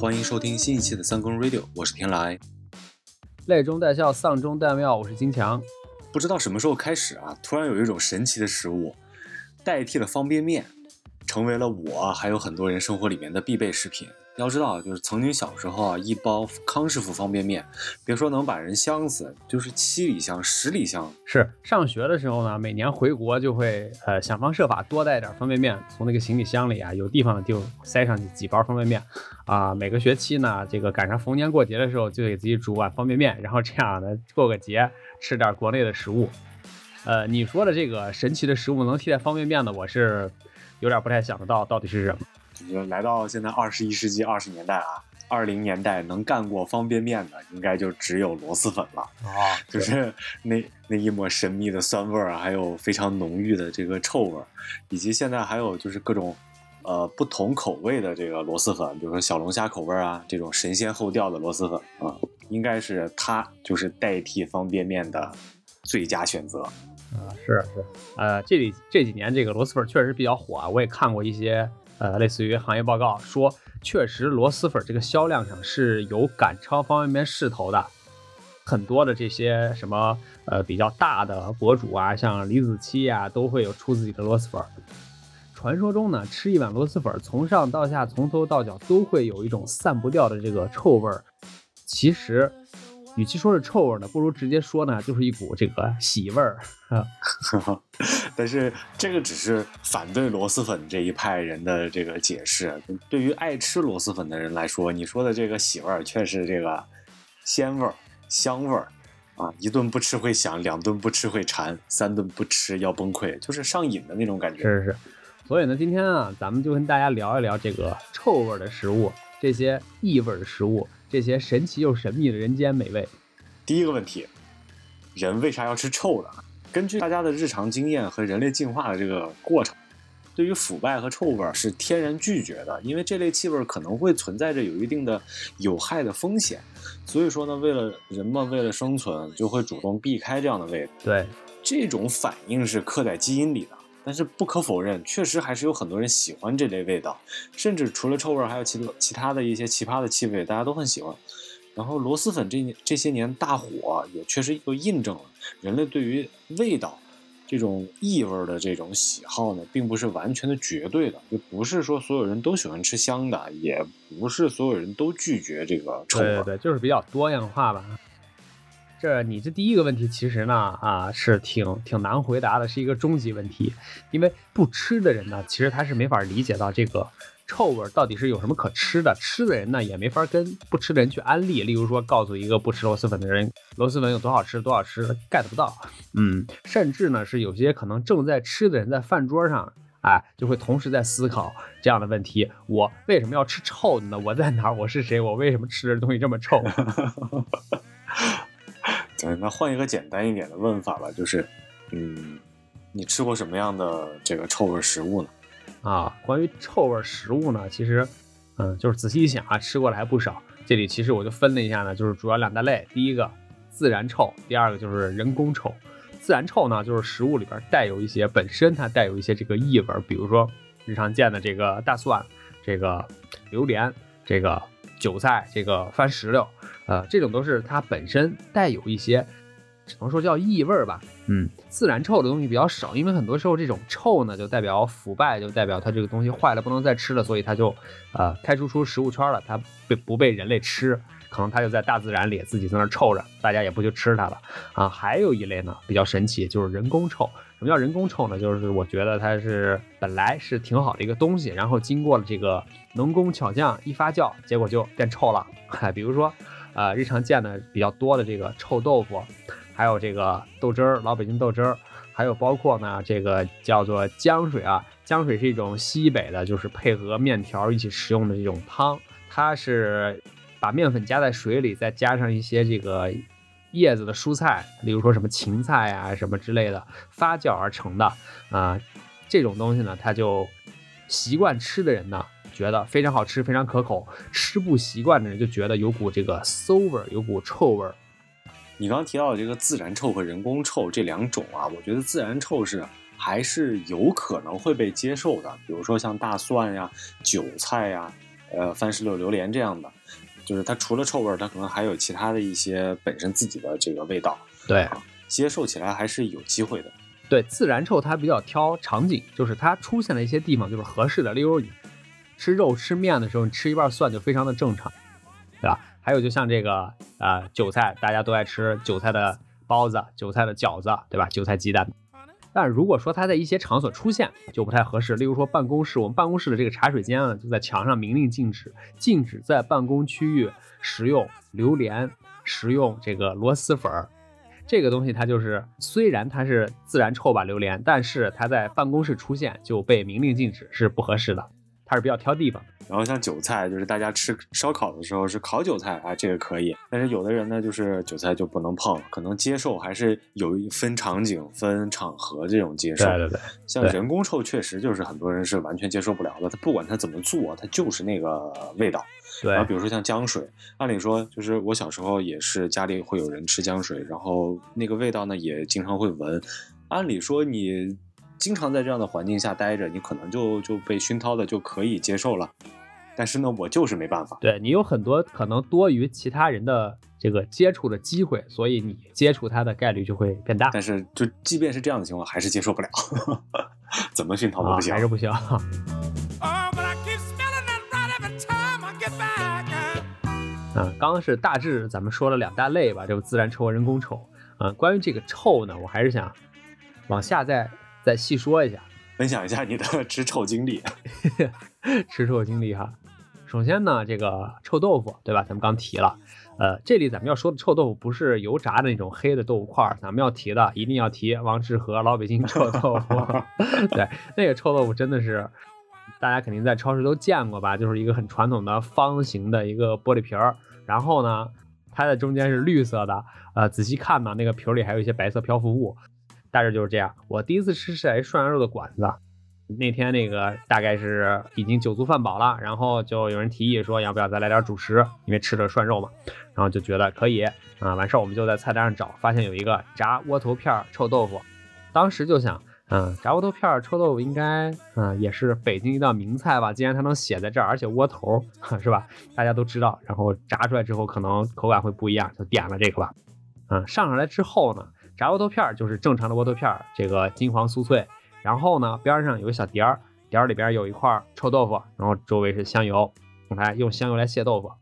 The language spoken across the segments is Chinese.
欢迎收听新一期的三更 Radio，我是天来。泪中带笑，丧中带妙，我是金强。不知道什么时候开始啊，突然有一种神奇的食物代替了方便面，成为了我还有很多人生活里面的必备食品。要知道，就是曾经小时候啊，一包康师傅方便面，别说能把人香死，就是七里香、十里香。是上学的时候呢，每年回国就会呃想方设法多带点方便面，从那个行李箱里啊，有地方就塞上去几包方便面啊。每个学期呢，这个赶上逢年过节的时候，就给自己煮碗方便面，然后这样呢过个节，吃点国内的食物。呃，你说的这个神奇的食物能替代方便面的，我是有点不太想得到到底是什么。就来到现在二十一世纪二十年代啊，二零年代能干过方便面的，应该就只有螺蛳粉了啊，就是那那一抹神秘的酸味儿啊，还有非常浓郁的这个臭味儿，以及现在还有就是各种呃不同口味的这个螺蛳粉，比如说小龙虾口味啊，这种神仙后调的螺蛳粉啊，应该是它就是代替方便面的最佳选择啊，是是，呃，这里这几年这个螺蛳粉确实比较火啊，我也看过一些。呃，类似于行业报告说，确实螺蛳粉这个销量上是有赶超方便面势头的。很多的这些什么呃比较大的博主啊，像李子柒呀，都会有出自己的螺蛳粉。传说中呢，吃一碗螺蛳粉，从上到下，从头到脚都会有一种散不掉的这个臭味儿。其实。与其说是臭味呢，不如直接说呢，就是一股这个喜味儿啊。但是这个只是反对螺蛳粉这一派人的这个解释。对于爱吃螺蛳粉的人来说，你说的这个喜味儿却是这个鲜味儿、香味儿啊。一顿不吃会想，两顿不吃会馋，三顿不吃要崩溃，就是上瘾的那种感觉。是是是。所以呢，今天啊，咱们就跟大家聊一聊这个臭味的食物，这些异味的食物。这些神奇又神秘的人间美味。第一个问题，人为啥要吃臭的？根据大家的日常经验和人类进化的这个过程，对于腐败和臭味是天然拒绝的，因为这类气味可能会存在着有一定的有害的风险。所以说呢，为了人们为了生存，就会主动避开这样的味道。对，这种反应是刻在基因里的。但是不可否认，确实还是有很多人喜欢这类味道，甚至除了臭味，还有其他其他的一些奇葩的气味，大家都很喜欢。然后螺蛳粉这这些年大火，也确实又印证了人类对于味道这种异味的这种喜好呢，并不是完全的绝对的，就不是说所有人都喜欢吃香的，也不是所有人都拒绝这个臭味，对对，就是比较多样化吧。这你这第一个问题其实呢啊是挺挺难回答的，是一个终极问题，因为不吃的人呢，其实他是没法理解到这个臭味到底是有什么可吃的，吃的人呢也没法跟不吃的人去安利，例如说告诉一个不吃螺蛳粉的人螺蛳粉有多好吃多好吃，get 不到，嗯，甚至呢是有些可能正在吃的人在饭桌上，哎，就会同时在思考这样的问题：我为什么要吃臭的呢？我在哪儿？我是谁？我为什么吃的东西这么臭？那换一个简单一点的问法吧，就是，嗯，你吃过什么样的这个臭味食物呢？啊，关于臭味食物呢，其实，嗯，就是仔细一想啊，吃过的还不少。这里其实我就分了一下呢，就是主要两大类，第一个自然臭，第二个就是人工臭。自然臭呢，就是食物里边带有一些本身它带有一些这个异味，比如说日常见的这个大蒜、这个榴莲、这个韭菜、这个番石榴。呃，这种都是它本身带有一些，只能说叫异味儿吧。嗯，自然臭的东西比较少，因为很多时候这种臭呢，就代表腐败，就代表它这个东西坏了，不能再吃了，所以它就呃开出出食物圈了，它被不被人类吃，可能它就在大自然里自己在那臭着，大家也不去吃它了啊。还有一类呢比较神奇，就是人工臭。什么叫人工臭呢？就是我觉得它是本来是挺好的一个东西，然后经过了这个能工巧匠一发酵，结果就变臭了。嗨，比如说。呃，日常见的比较多的这个臭豆腐，还有这个豆汁儿，老北京豆汁儿，还有包括呢这个叫做浆水啊，浆水是一种西北的，就是配合面条一起食用的这种汤，它是把面粉加在水里，再加上一些这个叶子的蔬菜，例如说什么芹菜啊什么之类的发酵而成的啊，这种东西呢，它就习惯吃的人呢。觉得非常好吃，非常可口。吃不习惯的人就觉得有股这个馊味儿，有股臭味儿。你刚刚提到的这个自然臭和人工臭这两种啊，我觉得自然臭是还是有可能会被接受的。比如说像大蒜呀、韭菜呀、呃番石榴、榴莲这样的，就是它除了臭味儿，它可能还有其他的一些本身自己的这个味道，对接受起来还是有机会的。对，自然臭它比较挑场景，就是它出现的一些地方就是合适的，例如你吃肉吃面的时候，你吃一半蒜就非常的正常，对吧？还有就像这个呃韭菜，大家都爱吃韭菜的包子、韭菜的饺子，对吧？韭菜鸡蛋。但如果说它在一些场所出现，就不太合适。例如说办公室，我们办公室的这个茶水间啊，就在墙上明令禁止，禁止在办公区域食用榴莲、食用这个螺蛳粉儿。这个东西它就是虽然它是自然臭吧榴莲，但是它在办公室出现就被明令禁止，是不合适的。它是比较挑地方。然后像韭菜，就是大家吃烧烤的时候是烤韭菜啊，这个可以。但是有的人呢，就是韭菜就不能碰，可能接受还是有一分场景、分场合这种接受。对对对，像人工臭确实就是很多人是完全接受不了的，他不管他怎么做，他就是那个味道。对然后比如说像姜水，按理说就是我小时候也是家里会有人吃姜水，然后那个味道呢也经常会闻。按理说你经常在这样的环境下待着，你可能就就被熏陶的就可以接受了。但是呢，我就是没办法。对你有很多可能多于其他人的这个接触的机会，所以你接触他的概率就会变大。但是就即便是这样的情况，还是接受不了，怎么熏陶都啊不行。还是不行。Oh, but I keep smelling that right every time I get back. 嗯，刚刚是大致咱们说了两大类吧，这个自然臭和人工臭。啊，关于这个臭呢，我还是想往下再再细说一下分享一下你的 吃臭经历。吃臭经历哈。首先呢，这个臭豆腐，对吧？咱们刚提了，呃，这里咱们要说的臭豆腐不是油炸的那种黑的豆腐块儿，咱们要提的一定要提王致和老北京臭豆腐。对，那个臭豆腐真的是大家肯定在超市都见过吧？就是一个很传统的方形的一个玻璃瓶儿，然后呢，它的中间是绿色的，呃，仔细看呢，那个瓶儿里还有一些白色漂浮物，大致就是这样。我第一次吃是在涮羊肉的馆子。那天那个大概是已经酒足饭饱了，然后就有人提议说要不要再来点主食，因为吃的涮肉嘛，然后就觉得可以啊。完事儿我们就在菜单上找，发现有一个炸窝头片儿臭豆腐，当时就想，嗯，炸窝头片儿臭豆腐应该，嗯，也是北京一道名菜吧。既然它能写在这儿，而且窝头 是吧，大家都知道，然后炸出来之后可能口感会不一样，就点了这个吧。嗯，上上来之后呢，炸窝头片儿就是正常的窝头片儿，这个金黄酥脆。然后呢，边上有个小碟儿，碟儿里边有一块臭豆腐，然后周围是香油，来用香油来卸豆腐。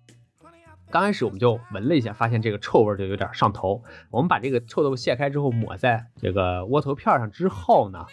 刚开始我们就闻了一下，发现这个臭味就有点上头。我们把这个臭豆腐卸开之后，抹在这个窝头片上之后呢，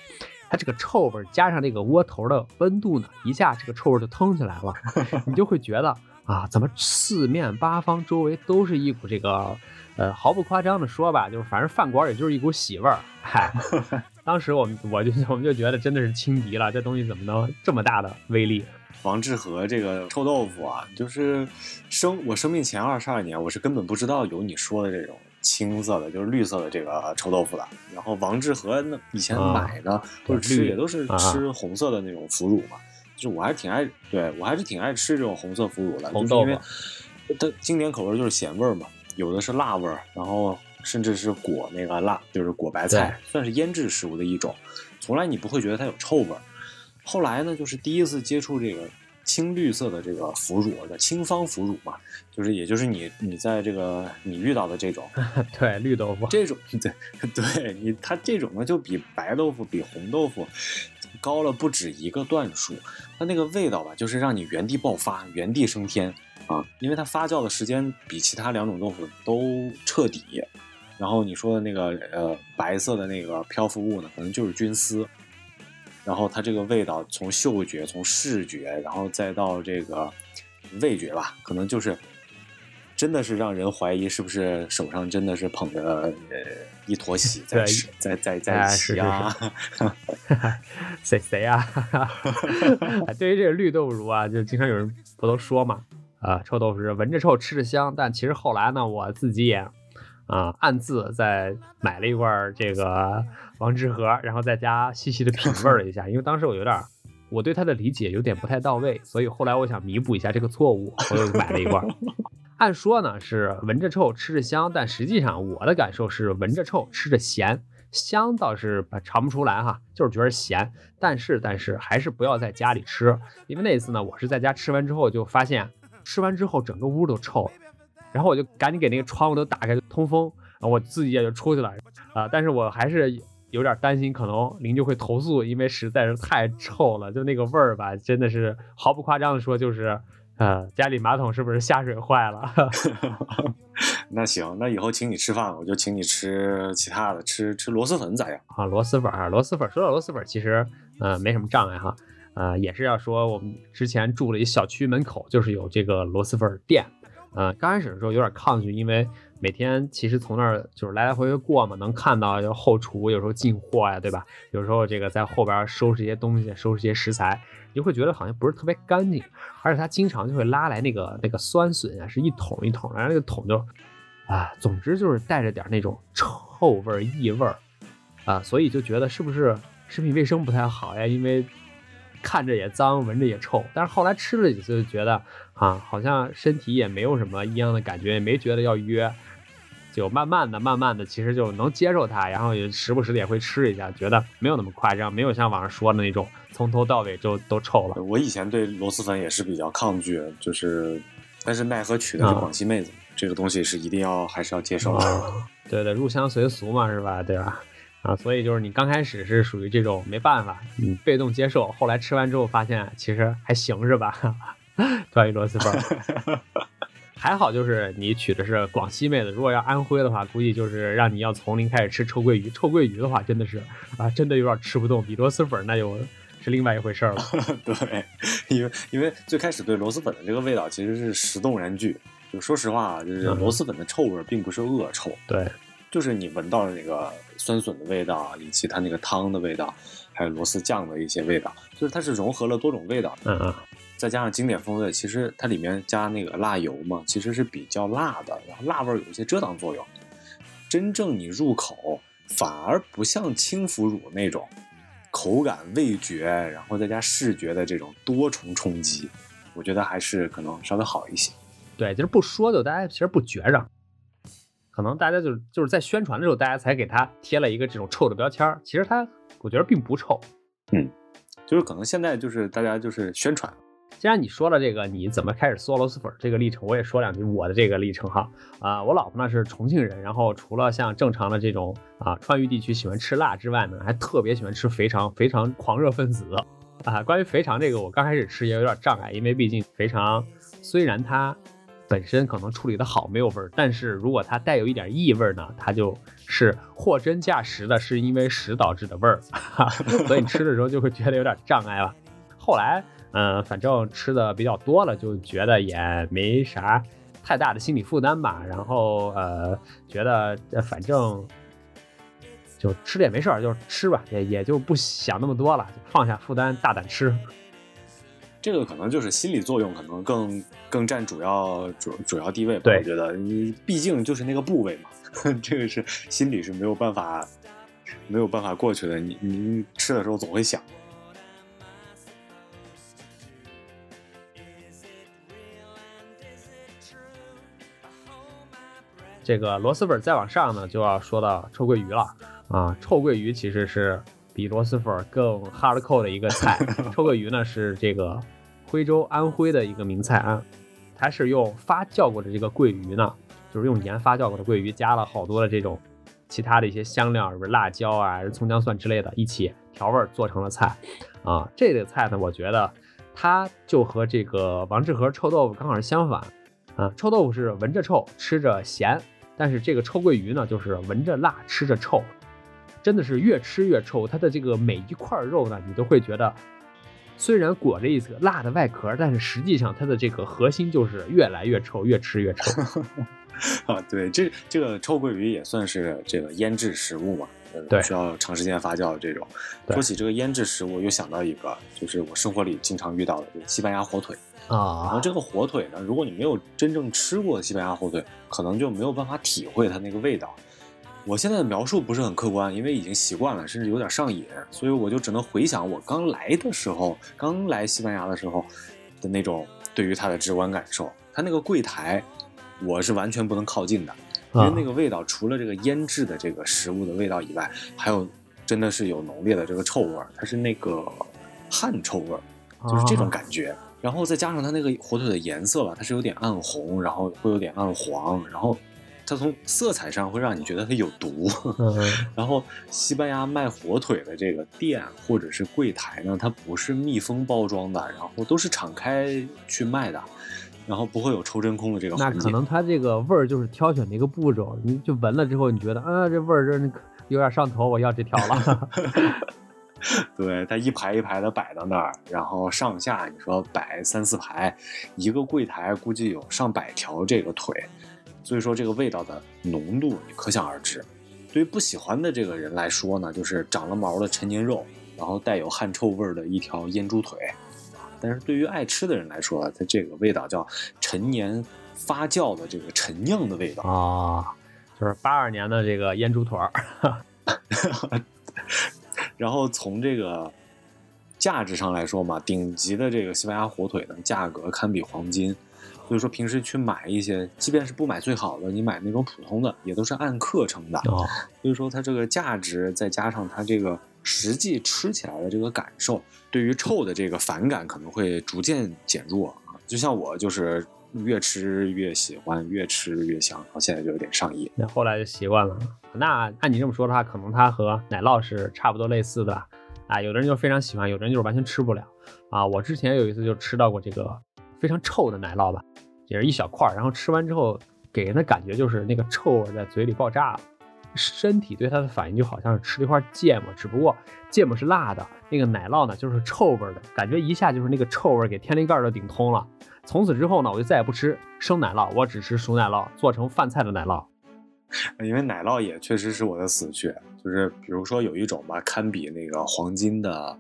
它这个臭味加上这个窝头的温度呢，一下这个臭味就腾起来了，你就会觉得啊，怎么四面八方周围都是一股这个，呃，毫不夸张的说吧，就是反正饭馆也就是一股喜味儿，嗨。当时我们我就我们就觉得真的是轻敌了，这东西怎么能这么大的威力？王致和这个臭豆腐啊，就是生我生命前二十二年，我是根本不知道有你说的这种青色的，就是绿色的这个臭豆腐的。然后王致和那以前买的或者吃绿也都是啊吃红色的那种腐乳嘛，就是我还挺爱，对我还是挺爱吃这种红色腐乳的，红就是因豆为它经典口味就是咸味儿嘛，有的是辣味儿，然后甚至是裹那个辣，就是裹白菜，算是腌制食物的一种，从来你不会觉得它有臭味儿。后来呢，就是第一次接触这个青绿色的这个腐乳，叫青方腐乳嘛，就是也就是你你在这个你遇到的这种 对，绿豆腐，这种对 对你它这种呢就比白豆腐比红豆腐高了不止一个段数，它那个味道吧，就是让你原地爆发，原地升天啊，因为它发酵的时间比其他两种豆腐都彻底。然后你说的那个呃白色的那个漂浮物呢，可能就是菌丝。然后它这个味道从嗅觉、从视觉，然后再到这个味觉吧，可能就是真的是让人怀疑是不是手上真的是捧着呃一坨屎在吃，在在在哎洗啊。谁谁呀？哎 对于这个绿豆乳啊，就经常有人不都说嘛，啊，臭豆腐是闻着臭，吃着香。但其实后来呢，我自己也啊暗自在买了一罐这个王致和，然后在家细细的品味了一下，因为当时我有点。我对它的理解有点不太到位，所以后来我想弥补一下这个错误，我又买了一罐。按说呢是闻着臭吃着香，但实际上我的感受是闻着臭吃着咸。香倒是尝不出来哈，就是觉得咸。但是但是还是不要在家里吃，因为那一次呢，我是在家吃完之后就发现，吃完之后整个屋都臭了，然后我就赶紧给那个窗户都打开通风，然后我自己也就出去了啊。但是我还是有点担心，可能邻居会投诉，因为实在是太臭了，就那个味儿吧，真的是毫不夸张的说，就是呃，家里马桶是不是下水坏了？那行，那以后请你吃饭，我就请你吃其他的，吃吃螺蛳粉咋样？啊，螺蛳粉儿，螺蛳粉。说到螺蛳粉，其实呃没什么障碍哈，呃也是要说我们之前住了一小区门口就是有这个螺蛳粉店，呃刚开始的时候有点抗拒，因为每天其实从那儿就是来来回回过嘛，能看到就后厨有时候进货呀，对吧？有时候这个在后边收拾一些东西，收拾一些食材，你就会觉得好像不是特别干净，而且他经常就会拉来那个那个酸笋啊，是一桶一桶，然后那个桶就。啊，总之就是带着点那种臭味儿、异味儿，啊，所以就觉得是不是食品卫生不太好呀？因为看着也脏，闻着也臭。但是后来吃了几次，就觉得啊，好像身体也没有什么异样的感觉，也没觉得要约，就慢慢的、慢慢的，其实就能接受它，然后也时不时的也会吃一下，觉得没有那么夸张，没有像网上说的那种从头到尾就都臭了。我以前对螺蛳粉也是比较抗拒，就是，但是奈何娶的是广西妹子。这个东西是一定要还是要接受的，啊对对，入乡随俗嘛，是吧？对吧？啊，所以就是你刚开始是属于这种没办法，你被动接受，后来吃完之后发现其实还行，是吧？关于螺蛳粉，还好就是你娶的是广西妹子，如果要安徽的话，估计就是让你要从零开始吃臭鳜鱼。臭鳜鱼的话，真的是啊，真的有点吃不动，比螺蛳粉那就 是另外一回事了。对，因为因为最开始对螺蛳粉的这个味道其实是食动然拒。就说实话，就是螺蛳粉的臭味并不是恶臭，对，就是你闻到的那个酸笋的味道，以及它那个汤的味道，还有螺蛳酱的一些味道，就是它是融合了多种味道，嗯嗯，再加上经典风味，其实它里面加那个辣油嘛，其实是比较辣的，然后辣味有一些遮挡作用，真正你入口反而不像轻腐乳那种口感、味觉，然后再加视觉的这种多重冲击，我觉得还是可能稍微好一些。对，就是不说就大家其实不觉着，可能大家就就是在宣传的时候，大家才给它贴了一个这种臭的标签儿。其实它我觉得并不臭，嗯，就是可能现在就是大家就是宣传。既然你说了这个，你怎么开始嗦螺蛳粉这个历程，我也说两句我的这个历程哈。啊，我老婆呢是重庆人，然后除了像正常的这种啊川渝地区喜欢吃辣之外呢，还特别喜欢吃肥肠，肥肠狂热分子啊。关于肥肠这个，我刚开始吃也有点障碍，因为毕竟肥肠虽然它。本身可能处理的好没有味儿，但是如果它带有一点异味呢，它就是货真价实的，是因为屎导致的味儿，所以你吃的时候就会觉得有点障碍了。后来，嗯、呃，反正吃的比较多了，就觉得也没啥太大的心理负担吧。然后呃，觉得反正就吃的也没事儿，就吃吧，也也就不想那么多了，就放下负担，大胆吃。这个可能就是心理作用，可能更更占主要主主要地位吧。对我觉得你毕竟就是那个部位嘛，这个是心理是没有办法没有办法过去的。你你吃的时候总会想。这个螺蛳粉再往上呢，就要说到臭鳜鱼了啊！臭鳜鱼其实是比螺蛳粉更 hardcore 的一个菜。臭鳜鱼呢是这个徽州安徽的一个名菜啊，它是用发酵过的这个鳜鱼呢，就是用盐发酵过的鳜鱼，加了好多的这种其他的一些香料，比如辣椒啊、葱姜蒜之类的，一起调味做成了菜啊。这个菜呢，我觉得它就和这个王致和臭豆腐刚好是相反啊。臭豆腐是闻着臭，吃着咸。但是这个臭鳜鱼呢，就是闻着辣，吃着臭，真的是越吃越臭。它的这个每一块肉呢，你都会觉得，虽然裹着一层辣的外壳，但是实际上它的这个核心就是越来越臭，越吃越臭。啊，对，这这个臭鳜鱼也算是这个腌制食物嘛，对，需要长时间发酵的这种。说起这个腌制食物，又想到一个，就是我生活里经常遇到的，就是西班牙火腿。啊，然后这个火腿呢，如果你没有真正吃过西班牙火腿，可能就没有办法体会它那个味道。我现在的描述不是很客观，因为已经习惯了，甚至有点上瘾，所以我就只能回想我刚来的时候，刚来西班牙的时候的那种对于它的直观感受。它那个柜台，我是完全不能靠近的，因为啊那个味道除了这个腌制的这个食物的味道以外，还有真的是有浓烈的这个臭味儿，它是那个汗臭味儿，就是这种啊感觉。然后再加上它那个火腿的颜色吧，它是有点暗红，然后会有点暗黄，然后它从色彩上会让你觉得它有毒。嗯 然后西班牙卖火腿的这个店或者是柜台呢，它不是密封包装的，然后都是敞开去卖的，然后不会有抽真空的这个那环节。可能它这个味儿就是挑选的一个步骤，你就闻了之后，你觉得啊，这味儿真是有点上头，我要这条了。对，它一排一排的摆到那儿，然后上下你说摆三四排，一个柜台估计有上百条这个腿，所以说这个味道的浓度你可想而知。对于不喜欢的这个人来说呢，就是长了毛的陈年肉，然后带有汗臭味儿的一条腌猪腿。但是对于爱吃的人来说，它这个味道叫陈年发酵的这个陈酿的味道。啊，就是八二年的这个腌猪腿儿。然后从这个价值上来说嘛，顶级的这个西班牙火腿呢，价格堪比黄金。所以说平时去买一些，即便是不买最好的，你买那种普通的，也都是按克称的。哦，所以说它这个价值，再加上它这个实际吃起来的这个感受，对于臭的这个反感可能会逐渐减弱啊。就像我就是越吃越喜欢，越吃越香，然后现在就有点上瘾。那后来就习惯了。那按你这么说的话，可能它和奶酪是差不多类似的吧？啊，有的人就非常喜欢，有的人就是完全吃不了。啊，我之前有一次就吃到过这个非常臭的奶酪吧，也是一小块，然后吃完之后给人的感觉就是那个臭味在嘴里爆炸了。身体对它的反应就好像是吃了一块芥末，只不过芥末是辣的，那个奶酪呢就是臭味的，感觉一下就是那个臭味儿给天灵盖儿都顶通了。从此之后呢，我就再也不吃生奶酪，我只吃熟奶酪，做成饭菜的奶酪。因为奶酪也确实是我的死穴，就是比如说有一种吧，堪比那个黄金的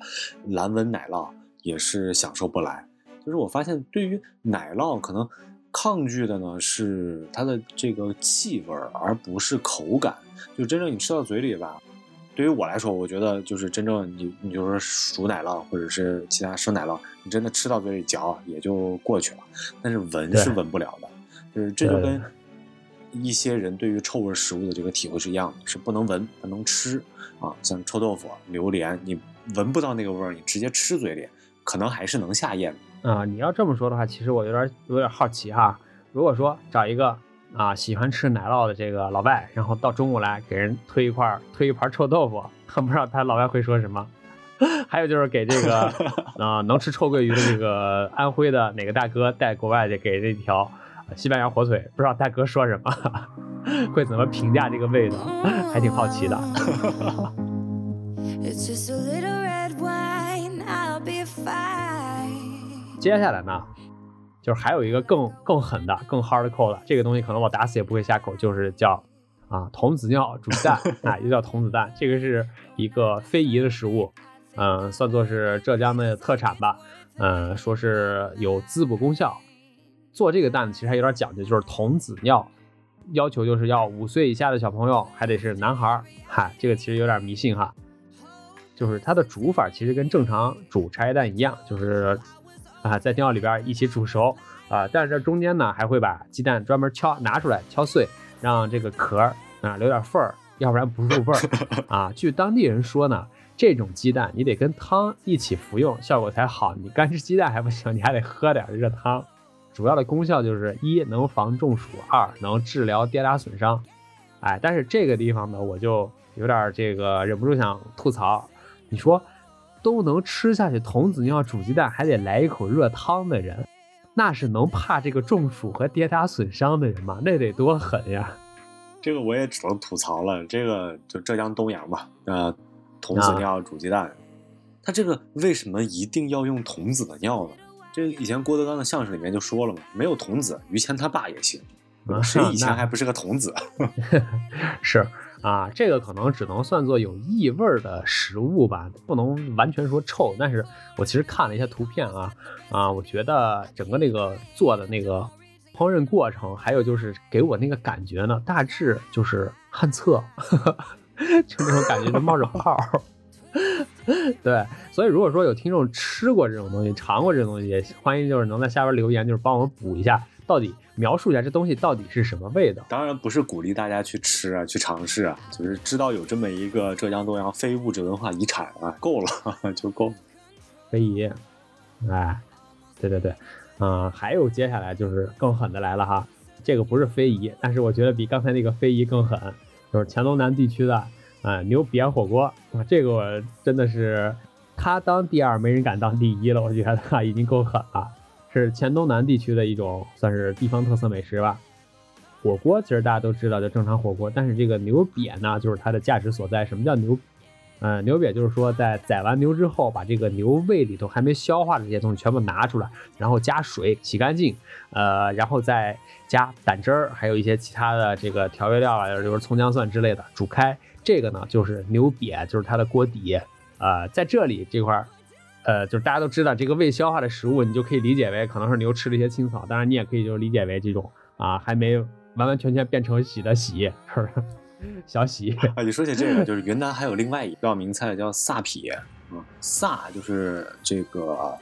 蓝纹奶酪，也是享受不来。就是我发现，对于奶酪可能抗拒的呢是它的这个气味，而不是口感。就真正你吃到嘴里吧，对于我来说，我觉得就是真正你你就说熟奶酪或者是其他生奶酪，你真的吃到嘴里嚼也就过去了，但是闻是闻不了的。就是这就跟一些人对于臭味食物的这个体会是一样的，是不能闻，不能吃啊。像臭豆腐、榴莲，你闻不到那个味儿，你直接吃嘴里，可能还是能下咽的。啊、你要这么说的话，其实我有点有点好奇哈。如果说找一个啊喜欢吃奶酪的这个老外，然后到中午来给人推一块儿推一盘臭豆腐，不知道他老外会说什么。还有就是给这个啊、能吃臭鳜鱼的这个安徽的哪个大哥带国外去给这条呃西班牙火腿，不知道大哥说什么，会怎么评价这个味道，还挺好奇的。接下来呢，就是还有一个更更狠的、更 hardcore 的，这个东西可能我打死也不会下口，就是叫啊童子尿煮蛋 啊，又叫童子蛋，这个是一个非遗的食物，嗯、算作是浙江的特产吧，嗯、说是有滋补功效。做这个蛋其实还有点讲究，就是童子尿，要求就是要五岁以下的小朋友，还得是男孩儿，嗨，这个其实有点迷信哈。就是它的煮法其实跟正常煮茶叶蛋一样，就是啊在尿里边一起煮熟啊，但是这中间呢还会把鸡蛋专门敲拿出来敲碎，让这个壳啊留点缝儿，要不然不入味儿 啊。据当地人说呢，这种鸡蛋你得跟汤一起服用，效果才好。你干吃鸡蛋还不行，你还得喝点热汤。主要的功效就是一能防中暑，二能治疗跌打损伤。哎，但是这个地方呢，我就有点这个忍不住想吐槽。你说都能吃下去童子尿煮鸡蛋，还得来一口热汤的人，那是能怕这个中暑和跌打损伤的人吗？那得多狠呀！这个我也只能吐槽了，这个就浙江东阳吧，呃，童子尿煮鸡蛋，它这个为什么一定要用童子的尿呢？这个以前郭德纲的相声里面就说了嘛，没有童子，于谦他爸也行，谁以前还不是个童子？是啊，这个可能只能算作有异味的食物吧，不能完全说臭。但是我其实看了一下图片啊啊，我觉得整个那个做的那个烹饪过程，还有就是给我那个感觉呢，大致就是旱厕，就那种感觉，就冒着泡。对，所以如果说有听众吃过这种东西，尝过这种东西，也欢迎就是能在下边留言，就是帮我们补一下，到底描述一下这东西到底是什么味道。当然不是鼓励大家去吃啊，去尝试啊，就是知道有这么一个浙江东阳非物质文化遗产啊，够了 就够了。非遗，哎，对对对，嗯、还有接下来就是更狠的来了哈，这个不是非遗，但是我觉得比刚才那个非遗更狠，就是黔东南地区的啊、牛瘪火锅啊，这个我真的是他当第二，没人敢当第一了，我觉得啊已经够狠了，是黔东南地区的一种算是地方特色美食吧。火锅其实大家都知道，就正常火锅，但是这个牛瘪呢，就是它的价值所在。什么叫牛呃，牛瘪就是说，在宰完牛之后，把这个牛胃里头还没消化的这些东西全部拿出来，然后加水洗干净，呃，然后再加胆汁儿，还有一些其他的这个调味料啊，就是葱姜蒜之类的煮开。这个呢，就是牛瘪，就是它的锅底。呃，在这里这块儿，呃，就是大家都知道这个未消化的食物，你就可以理解为可能是牛吃了一些青草，当然你也可以就理解为这种啊还没完完全全变成喜的喜，是不是？小喜。啊，你说起这个，就是云南还有另外一道名菜叫萨撇，嗯，萨就是这个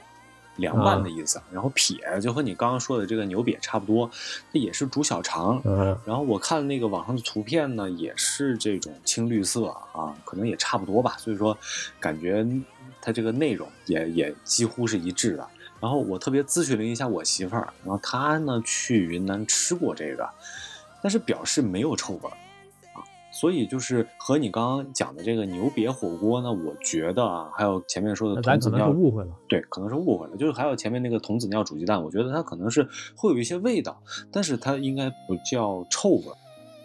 凉拌的意思，然后撇就和你刚刚说的这个牛瘪差不多，它也是煮小肠。嗯然后我看那个网上的图片呢，也是这种青绿色啊，可能也差不多吧，所以说感觉它这个内容也也几乎是一致的。然后我特别咨询了一下我媳妇儿，然后她呢去云南吃过这个，但是表示没有臭味儿。所以就是和你刚刚讲的这个牛瘪火锅呢，我觉得啊，还有前面说的咱可能童子尿是误会了。对，可能是误会了。就是还有前面那个童子尿煮鸡蛋，我觉得它可能是会有一些味道，但是它应该不叫臭味。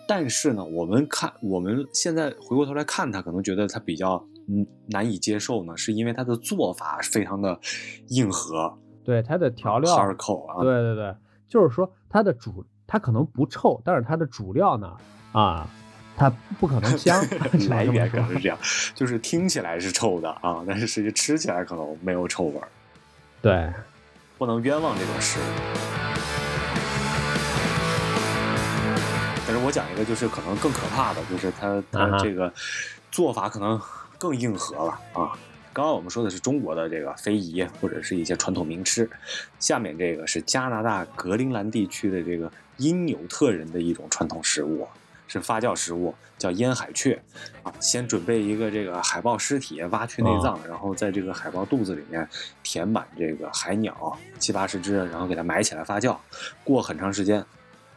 但是呢，我们看我们现在回过头来看它，可能觉得它比较嗯难以接受呢，是因为它的做法非常的硬核对它的调料，，hardcore 啊，对对对，就是说它的主，它可能不臭，但是它的主料呢，啊，它不可能香。来源可能是这样，就是听起来是臭的啊，但是实际吃起来可能没有臭味儿，对，不能冤枉这种食物。但是我讲一个，就是可能更可怕的，就是它啊它这个做法可能更硬核了啊。刚刚我们说的是中国的这个非遗或者是一些传统名吃，下面这个是加拿大格陵兰地区的这个因纽特人的一种传统食物，是发酵食物，叫腌海雀啊。先准备一个这个海豹尸体，挖去内脏，然后在这个海豹肚子里面填满这个海鸟七八十只，然后给它埋起来发酵，过很长时间。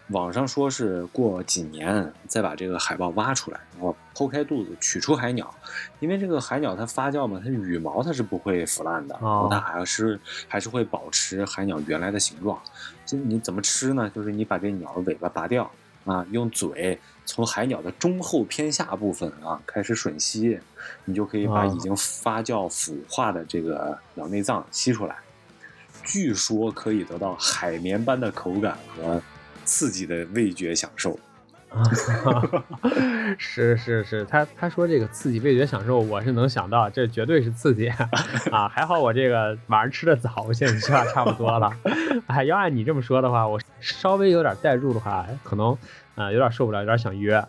网上说是过几年再把这个海豹挖出来，然后剖开肚子取出海鸟，因为这个海鸟它发酵嘛，它羽毛它是不会腐烂的，然后它还是还是会保持海鸟原来的形状。就你怎么吃呢？就是你把这鸟的尾巴拔掉啊，用嘴从海鸟的中后偏下部分啊开始吮吸，你就可以把啊已经发酵腐化的这个鸟内脏吸出来。据说可以得到海绵般的口感和刺激的味觉享受。是是是，他他说这个刺激味觉享受，我是能想到，这绝对是刺激啊！还好我这个晚上吃的早，我现在吃的差不多了。哎，要按你这么说的话，我稍微有点代入的话，可能啊、呃有点受不了，有点想约。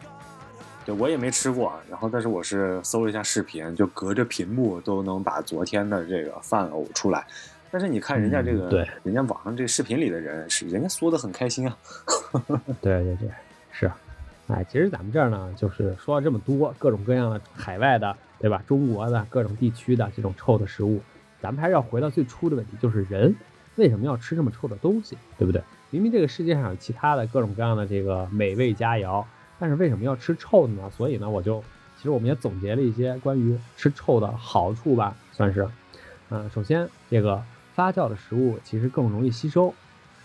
对我也没吃过，然后但是我是搜了一下视频，就隔着屏幕都能把昨天的这个饭呕出来。但是你看人家这个，嗯对人家网上这个视频里的人是人家说的很开心啊。对 对对，是。哎，其实咱们这儿呢，就是说了这么多各种各样的海外的，对吧？中国的各种地区的这种臭的食物，咱们还是要回到最初的问题，就是人为什么要吃这么臭的东西，对不对？明明这个世界上有其他的各种各样的这个美味佳肴，但是为什么要吃臭的呢？所以呢，我就其实我们也总结了一些关于吃臭的好处吧，算是。嗯、首先这个发酵的食物其实更容易吸收，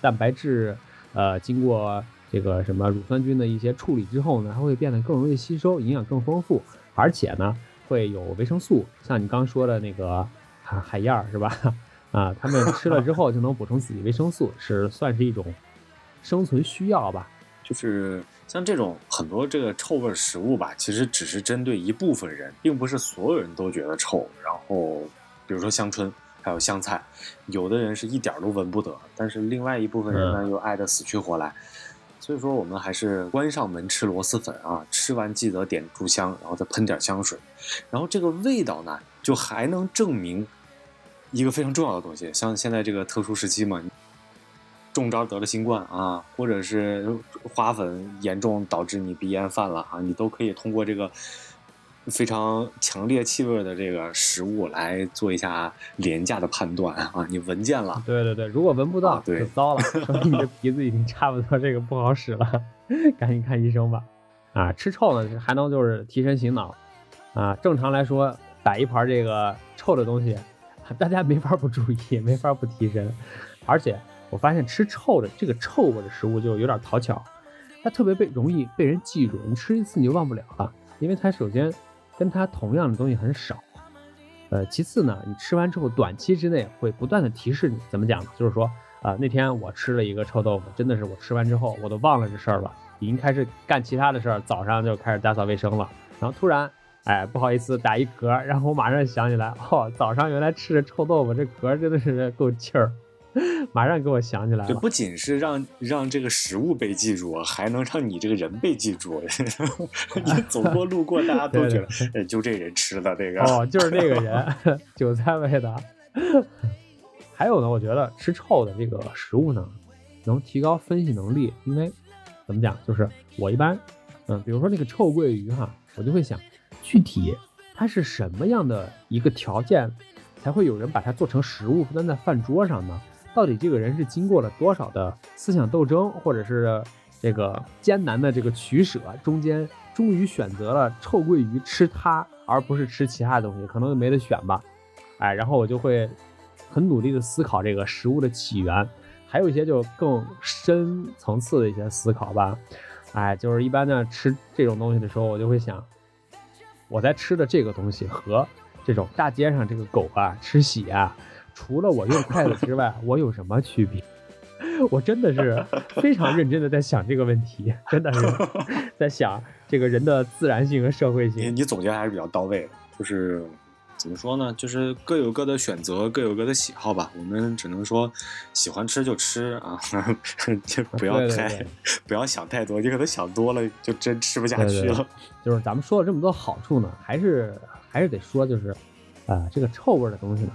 蛋白质呃经过这个什么乳酸菌的一些处理之后呢，它会变得更容易吸收，营养更丰富，而且呢会有维生素，像你刚说的那个海海燕儿是吧？啊，他们吃了之后就能补充自己维生素，是算是一种生存需要吧。就是像这种很多这个臭味食物吧，其实只是针对一部分人，并不是所有人都觉得臭。然后比如说香椿，还有香菜，有的人是一点儿都闻不得，但是另外一部分人呢又爱得死去活来。所以说，我们还是关上门吃螺蛳粉啊，吃完记得点炷香，然后再喷点香水，然后这个味道呢，就还能证明一个非常重要的东西，像现在这个特殊时期嘛，中招得了新冠啊，或者是花粉严重导致你鼻炎犯了啊，你都可以通过这个非常强烈气味的这个食物来做一下廉价的判断啊。你闻见了，对对对，如果闻不到啊对就糟了，说明你的鼻子已经差不多这个不好使了，赶紧看医生吧。啊，吃臭呢还能就是提神醒脑啊。正常来说，摆一盘这个臭的东西，大家没法不注意，没法不提神。而且我发现吃臭的这个臭味的食物就有点讨巧，它特别被容易被人记住，你吃一次你就忘不了了，因为它首先跟它同样的东西很少。呃，其次呢，你吃完之后，短期之内会不断的提示你，怎么讲呢？就是说，啊、那天我吃了一个臭豆腐，真的是我吃完之后，我都忘了这事儿了，已经开始干其他的事儿，早上就开始打扫卫生了，然后突然，哎，不好意思打一嗝，然后我马上想起来，哦，早上原来吃的臭豆腐，这嗝真的是够气儿，马上给我想起来了。这不仅是让让这个食物被记住，还能让你这个人被记住。你走过路过，大家都觉得，哎，就这人吃的这个。哦，就是这个人，韭菜味的。还有呢，我觉得吃臭的这个食物呢，能提高分析能力，因为怎么讲，就是我一般，嗯，比如说那个臭鳜鱼哈，我就会想，具体它是什么样的一个条件，才会有人把它做成食物端在饭桌上呢？到底这个人是经过了多少的思想斗争，或者是这个艰难的这个取舍，中间终于选择了臭鳜鱼吃它，而不是吃其他东西，可能就没得选吧。哎，然后我就会很努力的思考这个食物的起源，还有一些就更深层次的一些思考吧。哎，就是一般呢吃这种东西的时候，我就会想，我在吃的这个东西和这种大街上这个狗啊吃血啊，除了我用筷子之外，我有什么区别？我真的是非常认真的在想这个问题，真的是 在想这个人的自然性和社会你性。你总结还是比较到位的，就是怎么说呢？就是各有各的选择，各有各的喜好吧。我们只能说喜欢吃就吃啊，就不要太不要想太多，你可能想多了就真吃不下对对对去了。就是咱们说了这么多好处呢，还是还是得说，就是，呃，这个臭味儿的东西呢，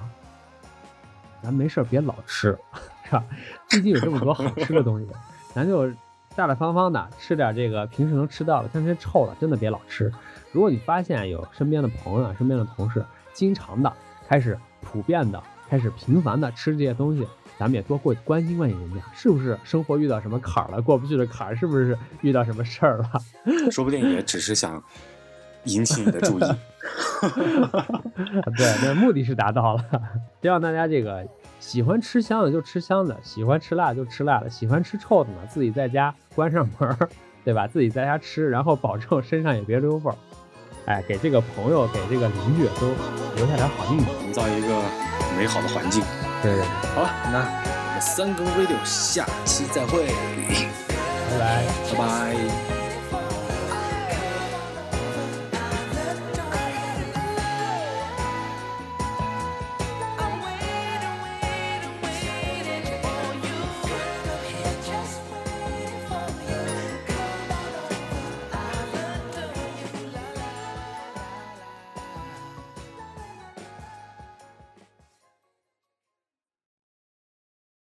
咱没事儿别老吃，是吧？毕竟有这么多好吃的东西，咱就大大方方的吃点这个平时能吃到的，像这些臭的，真的别老吃。如果你发现有身边的朋友啊、身边的同事经常的开始普遍的、开始频繁的吃这些东西，咱们也多过去关心关心人家，是不是生活遇到什么坎儿了，过不去的坎儿，是不是遇到什么事儿了？说不定也只是想引起你的注意。对，那目的是达到了，希望大家这个喜欢吃香的就吃香的，喜欢吃辣就吃辣的，喜欢吃臭的呢，自己在家关上门儿，对吧？自己在家吃，然后保证身上也别留味儿，哎，给这个朋友、给这个邻居都留下点好印象。营造一个美好的环境。对对对，好了，那我们三更 radio 下期再会，拜拜。拜拜。